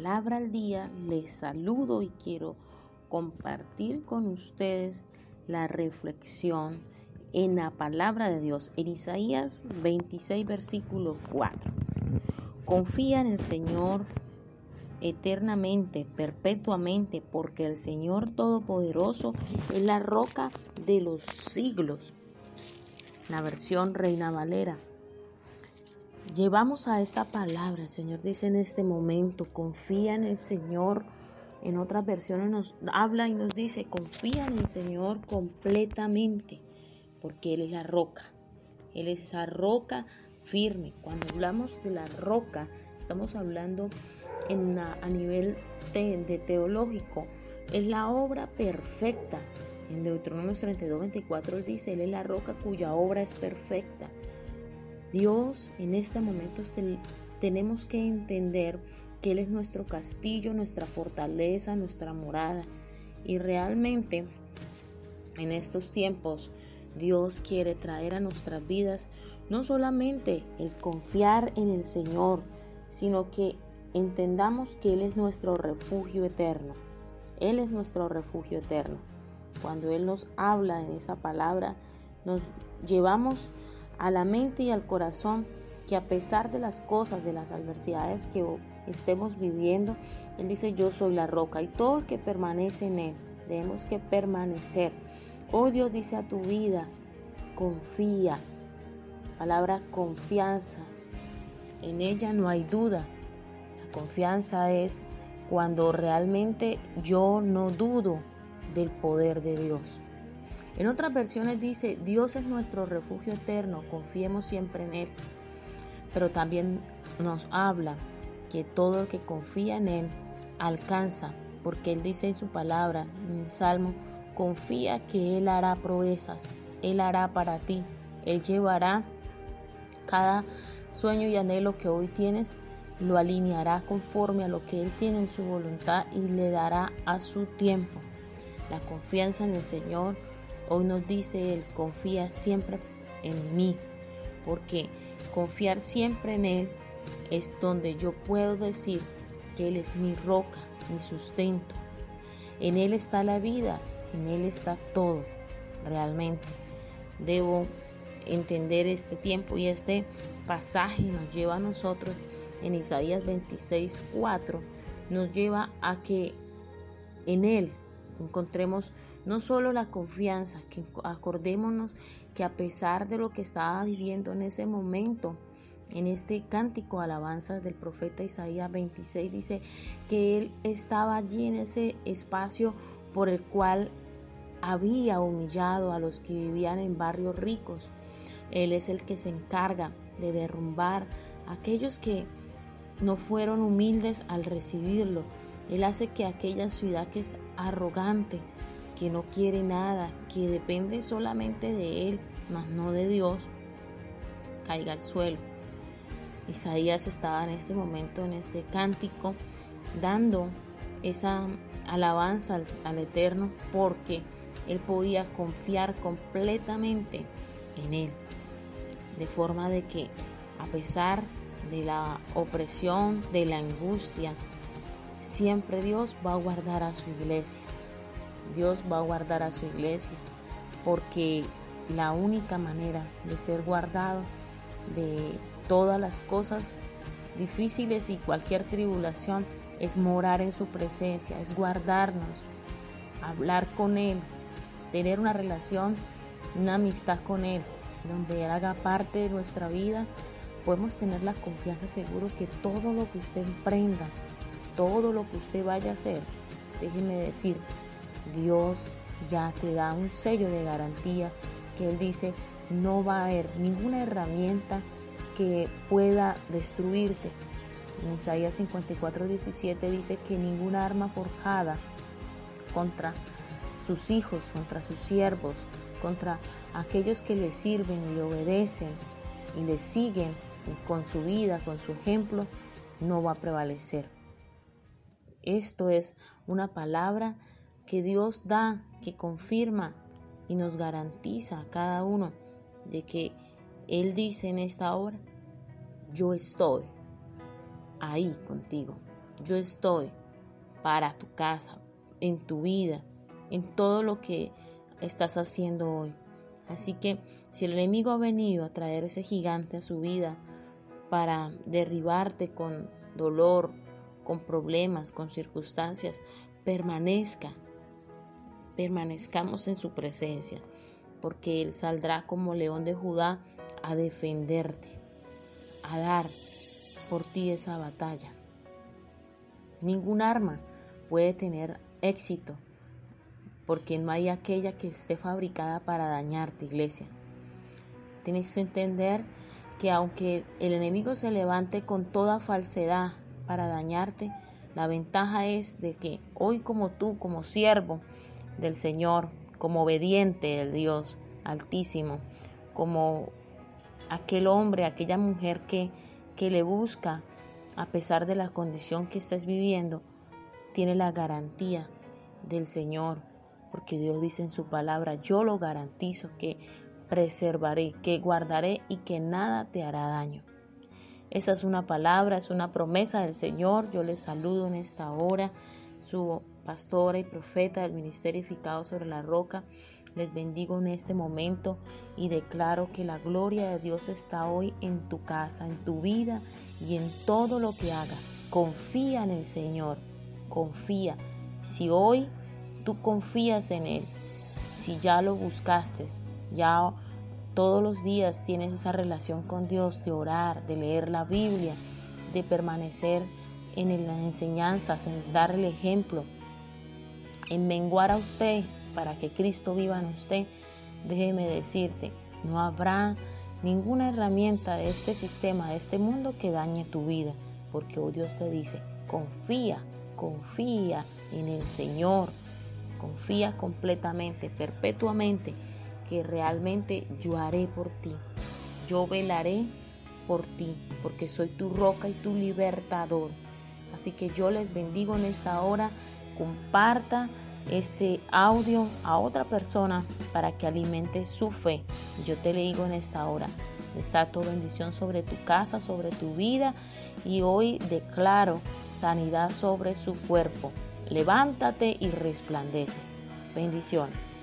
palabra al día. Les saludo y quiero compartir con ustedes la reflexión en la palabra de Dios en Isaías 26 versículo 4. Confía en el Señor eternamente, perpetuamente, porque el Señor Todopoderoso es la roca de los siglos. La versión Reina Valera. Llevamos a esta palabra, el Señor dice en este momento, confía en el Señor. En otras versiones nos habla y nos dice, confía en el Señor completamente, porque Él es la roca. Él es esa roca firme. Cuando hablamos de la roca, estamos hablando en a nivel de, teológico. Es la obra perfecta. En Deuteronomio 32, 24 él dice, Él es la roca cuya obra es perfecta. Dios en este momento tenemos que entender que Él es nuestro castillo, nuestra fortaleza, nuestra morada. Y realmente en estos tiempos Dios quiere traer a nuestras vidas no solamente el confiar en el Señor, sino que entendamos que Él es nuestro refugio eterno. Él es nuestro refugio eterno. Cuando Él nos habla en esa palabra, nos llevamos a la mente y al corazón que a pesar de las cosas, de las adversidades que estemos viviendo, Él dice, yo soy la roca y todo el que permanece en Él, tenemos que permanecer. Hoy Dios dice a tu vida, confía, palabra confianza, en ella no hay duda. La confianza es cuando realmente yo no dudo del poder de Dios. En otras versiones dice, Dios es nuestro refugio eterno, confiemos siempre en Él. Pero también nos habla que todo el que confía en Él alcanza, porque Él dice en su palabra, en el Salmo, confía que Él hará proezas, Él hará para ti, Él llevará cada sueño y anhelo que hoy tienes, lo alineará conforme a lo que Él tiene en su voluntad y le dará a su tiempo. La confianza en el Señor Hoy nos dice Él, confía siempre en mí, porque confiar siempre en Él es donde yo puedo decir que Él es mi roca, mi sustento. En Él está la vida, en Él está todo, realmente. Debo entender este tiempo y este pasaje nos lleva a nosotros en Isaías 26, 4, nos lleva a que en Él encontremos no solo la confianza, que acordémonos que a pesar de lo que estaba viviendo en ese momento, en este cántico alabanza del profeta Isaías 26 dice que él estaba allí en ese espacio por el cual había humillado a los que vivían en barrios ricos. Él es el que se encarga de derrumbar a aquellos que no fueron humildes al recibirlo, él hace que aquella ciudad que es arrogante, que no quiere nada, que depende solamente de Él, mas no de Dios, caiga al suelo. Isaías estaba en este momento, en este cántico, dando esa alabanza al, al, Eterno porque él podía confiar completamente en Él. De forma de que a pesar de la opresión, de la angustia, siempre Dios va a guardar a su iglesia. Dios va a guardar a su iglesia porque la única manera de ser guardado de todas las cosas difíciles y cualquier tribulación es morar en su presencia, es guardarnos, hablar con Él, tener una relación, una amistad con Él, donde Él haga parte de nuestra vida, podemos tener la confianza seguro que todo lo que usted emprenda, todo lo que usted vaya a hacer, déjeme decir, Dios ya te da un sello de garantía que Él dice, no va a haber ninguna herramienta que pueda destruirte. En Isaías 54, 17 dice que ninguna arma forjada contra sus hijos, contra sus siervos, contra aquellos que le sirven y le obedecen y le siguen con su vida, con su ejemplo, no va a prevalecer. Esto es una palabra que Dios da, que confirma y nos garantiza a cada uno de que Él dice en esta hora, yo estoy ahí contigo. yo estoy para tu casa, en tu vida, en todo lo que estás haciendo hoy. Así que si el enemigo ha venido a traer ese gigante a su vida para derribarte con dolor, con problemas, con circunstancias, permanezca, permanezcamos en su presencia, porque Él saldrá como león de Judá a defenderte, a dar por ti esa batalla. Ningún arma puede tener éxito, porque no hay aquella que esté fabricada para dañarte, iglesia. Tienes que entender que aunque el enemigo se levante con toda falsedad para dañarte, la ventaja es de que hoy como tú, como siervo del Señor, como obediente del Dios Altísimo, como aquel hombre, aquella mujer que, que le busca a pesar de la condición que estés viviendo, tiene la garantía del Señor, porque Dios dice en su palabra, yo lo garantizo que preservaré, que guardaré y que nada te hará daño. Esa es una palabra, es una promesa del Señor. Yo les saludo en esta hora, su pastora y profeta del ministerio edificado sobre la roca. Les bendigo en este momento y declaro que la gloria de Dios está hoy en tu casa, en tu vida y en todo lo que haga. Confía en el Señor, confía. Si hoy tú confías en Él, si ya lo buscaste, ya todos los días tienes esa relación con Dios de orar, de leer la Biblia, de permanecer en las enseñanzas, en dar el ejemplo, en menguar a usted para que Cristo viva en usted, déjeme decirte, no habrá ninguna herramienta de este sistema, de este mundo que dañe tu vida, porque hoy Dios te dice, confía, confía en el Señor, confía completamente, perpetuamente que realmente yo haré por ti. Yo velaré por ti, porque soy tu roca y tu libertador. Así que yo les bendigo en esta hora. Comparta este audio a otra persona para que alimente su fe. Yo te le digo en esta hora, desato bendición sobre tu casa, sobre tu vida y hoy declaro sanidad sobre su cuerpo. Levántate y resplandece. Bendiciones.